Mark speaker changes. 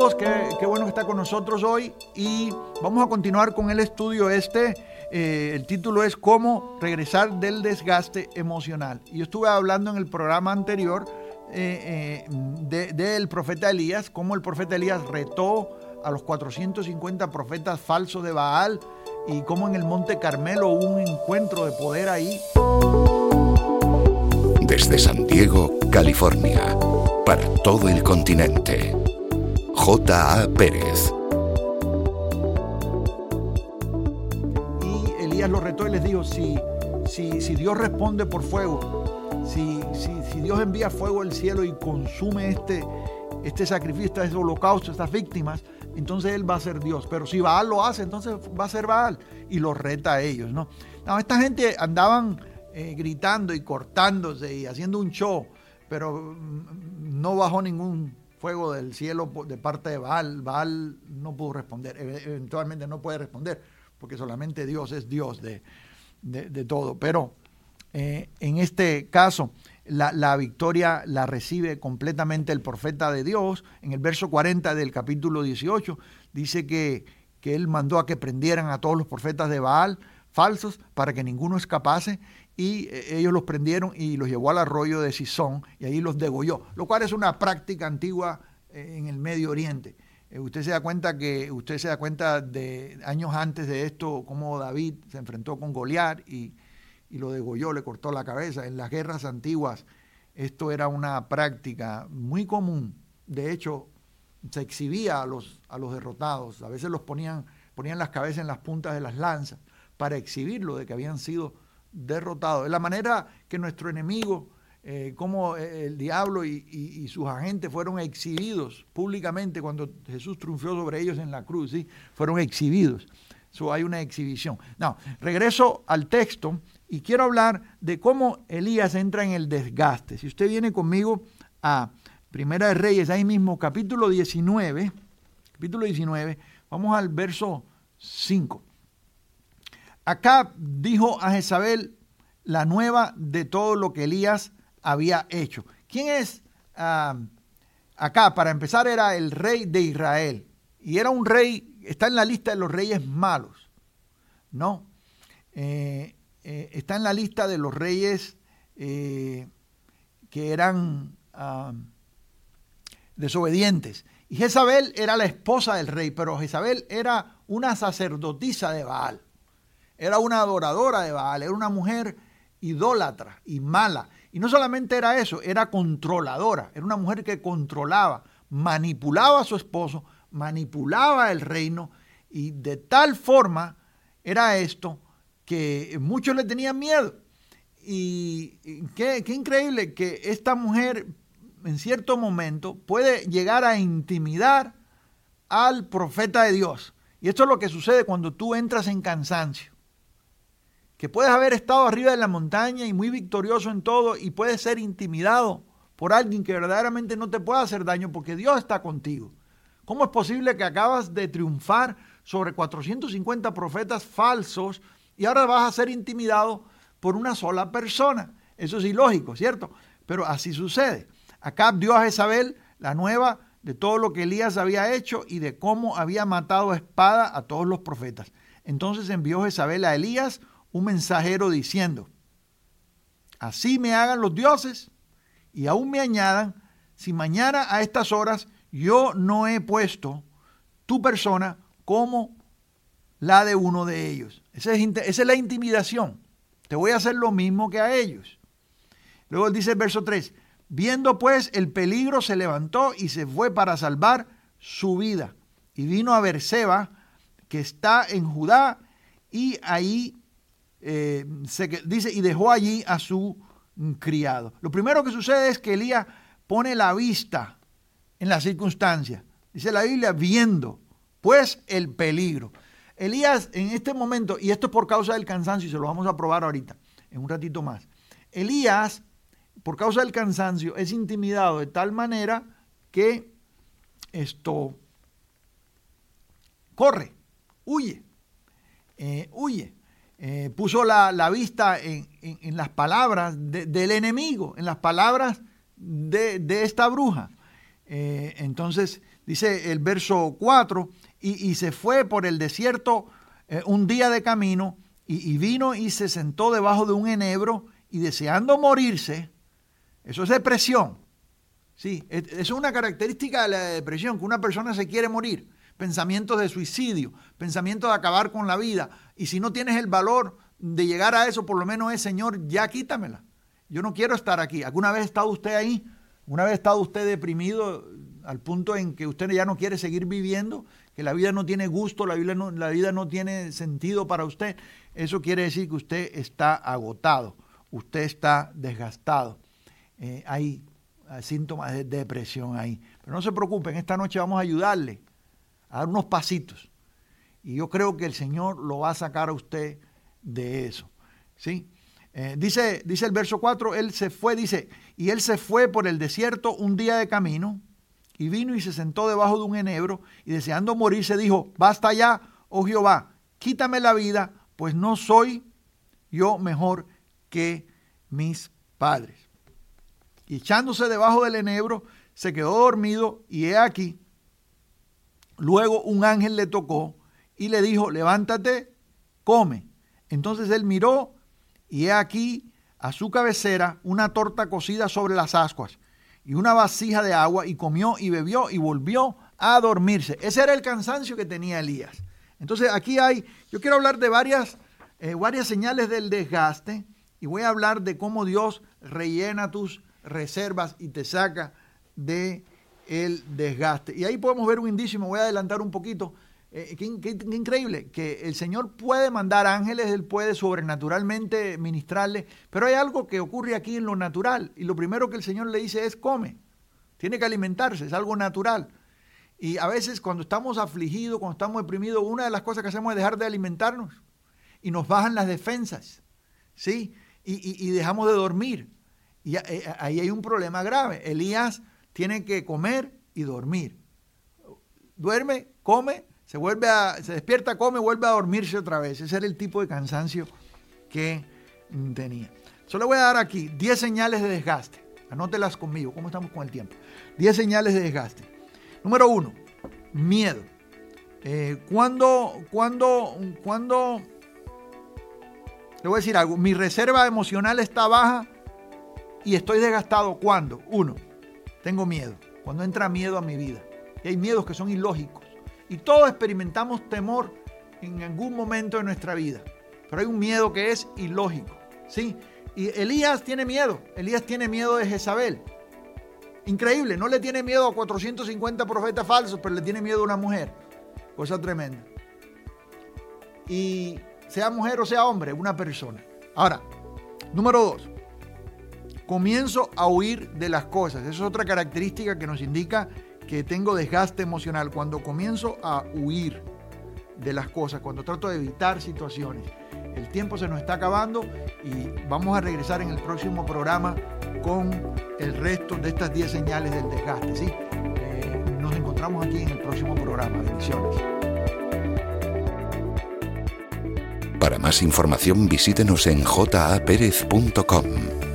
Speaker 1: Saludos, qué, bueno que está con nosotros hoy y vamos a continuar con el estudio este. Eh, el título es Cómo regresar del desgaste emocional. Y yo estuve hablando en el programa anterior eh, eh, del profeta Elías, cómo el profeta Elías retó a los 450 profetas falsos de Baal y cómo en el Monte Carmelo hubo un encuentro de poder ahí.
Speaker 2: Desde San Diego, California, para todo el continente. J.A. Pérez.
Speaker 1: Y Elías lo retó y les dijo, si, si, si Dios responde por fuego, si, si, Dios envía fuego al cielo y consume este, este sacrificio, este holocausto, estas víctimas, entonces Él va a ser Dios. Pero si Baal lo hace, entonces va a ser Baal. Y los reta a ellos, ¿no? esta gente andaban eh, gritando y cortándose y haciendo un show, pero mm, no bajó ningún fuego del cielo de parte de Baal. Baal no pudo responder, eventualmente no puede responder, porque solamente Dios es Dios de, todo. Pero eh, en este caso, la, victoria la recibe completamente el profeta de Dios. En el verso 40 del capítulo 18 dice que, que él mandó a que prendieran a todos los profetas de Baal falsos para que ninguno escapase y eh, ellos los prendieron y los llevó al arroyo de Sison y ahí los degolló, lo cual es una práctica antigua eh, en el Medio Oriente. Eh, usted se da cuenta que usted se da cuenta de años antes de esto cómo David se enfrentó con Goliat y, lo degolló, le cortó la cabeza. En las guerras antiguas esto era una práctica muy común. De hecho, se exhibía a los, a los derrotados. A veces los ponían, ponían las cabezas en las puntas de las lanzas para exhibirlo de que habían sido derrotados. Es la manera que nuestro enemigo, eh, como eh, el diablo y, sus agentes fueron exhibidos públicamente cuando Jesús triunfó sobre ellos en la cruz, ¿sí? fueron exhibidos. So, hay una exhibición. No, regreso al texto y quiero hablar de cómo Elías entra en el desgaste. Si usted viene conmigo a Primera de Reyes, ahí mismo, capítulo 19, capítulo 19, vamos al verso 5. Acá dijo a Jezabel la nueva de todo lo que Elías había hecho. ¿Quién es ah, acá? Para empezar, era el rey de Israel. Y era un rey, está en la lista de los reyes malos. ¿No? Eh, eh, está en la lista de los reyes eh, que eran ah, desobedientes. Y Jezabel era la esposa del rey, pero Jezabel era una sacerdotisa de Baal. Era una adoradora de Baal, era una mujer idólatra y mala. Y no solamente era eso, era controladora, era una mujer que controlaba, manipulaba a su esposo, manipulaba el reino y de tal forma era esto que muchos le tenían miedo. Y qué, qué increíble que esta mujer en cierto momento puede llegar a intimidar al profeta de Dios. Y esto es lo que sucede cuando tú entras en cansancio que puedes haber estado arriba de la montaña y muy victorioso en todo y puedes ser intimidado por alguien que verdaderamente no te pueda hacer daño porque Dios está contigo. ¿Cómo es posible que acabas de triunfar sobre 450 profetas falsos y ahora vas a ser intimidado por una sola persona? Eso es ilógico, ¿cierto? Pero así sucede. Acá dio a Jezabel la nueva de todo lo que Elías había hecho y de cómo había matado a espada a todos los profetas. Entonces envió Jezabel a Elías un mensajero diciendo, así me hagan los dioses y aún me añadan, si mañana a estas horas yo no he puesto tu persona como la de uno de ellos. Esa es, esa es la intimidación. Te voy a hacer lo mismo que a ellos. Luego dice el verso 3, viendo pues el peligro se levantó y se fue para salvar su vida. Y vino a Berseba, que está en Judá, y ahí eh, dice, y dejó allí a su criado. Lo primero que sucede es que Elías pone la vista en la circunstancia. Dice la Biblia, viendo pues el peligro. Elías en este momento, y esto es por causa del cansancio, y se lo vamos a probar ahorita, en un ratito más. Elías, por causa del cansancio, es intimidado de tal manera que esto corre, huye, eh, huye. Eh, puso la, vista en, las palabras del enemigo, en las palabras de, esta bruja. Eh, entonces dice el verso 4, y, se fue por el desierto eh, un día de camino, y, vino y se sentó debajo de un enebro, y deseando morirse, eso es depresión. Sí, es una característica de la depresión, que una persona se quiere morir. Pensamientos de suicidio, pensamientos de acabar con la vida. Y si no tienes el valor de llegar a eso, por lo menos es, Señor, ya quítamela. Yo no quiero estar aquí. ¿Alguna vez ha estado usted ahí? ¿Una vez ha estado usted deprimido al punto en que usted ya no quiere seguir viviendo? Que la vida no tiene gusto, la vida no, la vida no tiene sentido para usted. Eso quiere decir que usted está agotado, usted está desgastado. Eh, hay síntomas de depresión ahí. Pero no se preocupen, esta noche vamos a ayudarle a dar unos pasitos. Y yo creo que el Señor lo va a sacar a usted de eso. ¿Sí? Eh, dice, dice el verso 4, él se fue, dice, y él se fue por el desierto un día de camino y vino y se sentó debajo de un enebro y deseando morir se dijo, basta ya, oh Jehová, quítame la vida, pues no soy yo mejor que mis padres. Y echándose debajo del enebro, se quedó dormido y he aquí, luego un ángel le tocó y le dijo, levántate, come. Entonces él miró y he aquí a su cabecera una torta cocida sobre las ascuas y una vasija de agua y comió y bebió y volvió a dormirse. Ese era el cansancio que tenía Elías. Entonces aquí hay, yo quiero hablar de varias, eh, varias señales del desgaste y voy a hablar de cómo Dios rellena tus reservas y te saca de el desgaste. Y ahí podemos ver un indicio, me voy a adelantar un poquito, eh, qué, increíble, que el Señor puede mandar ángeles, Él puede sobrenaturalmente ministrarle, pero hay algo que ocurre aquí en lo natural. Y lo primero que el Señor le dice es come. Tiene que alimentarse, es algo natural. Y a veces cuando estamos afligidos, cuando estamos deprimidos, una de las cosas que hacemos es dejar de alimentarnos. Y nos bajan las defensas, ¿sí? Y, dejamos de dormir. Y eh, ahí hay un problema grave. Elías tiene que comer y dormir. Duerme, come se vuelve a, se despierta, come, vuelve a dormirse otra vez. Ese era el tipo de cansancio que tenía. Solo voy a dar aquí 10 señales de desgaste. Anótelas conmigo, ¿cómo estamos con el tiempo? 10 señales de desgaste. Número uno, miedo. Eh, cuando, cuando, cuando, le voy a decir algo, mi reserva emocional está baja y estoy desgastado. ¿Cuándo? Uno, tengo miedo. Cuando entra miedo a mi vida. Y hay miedos que son ilógicos. Y todos experimentamos temor en algún momento de nuestra vida. Pero hay un miedo que es ilógico. ¿sí? Y Elías tiene miedo. Elías tiene miedo de Jezabel. Increíble, no le tiene miedo a 450 profetas falsos, pero le tiene miedo a una mujer. Cosa tremenda. Y sea mujer o sea hombre, una persona. Ahora, número dos, comienzo a huir de las cosas. Esa es otra característica que nos indica que tengo desgaste emocional, cuando comienzo a huir de las cosas, cuando trato de evitar situaciones. El tiempo se nos está acabando y vamos a regresar en el próximo programa con el resto de estas 10 señales del desgaste. ¿sí? Eh, nos encontramos aquí en el próximo programa. Bendiciones.
Speaker 2: Para más información visítenos en japerez.com.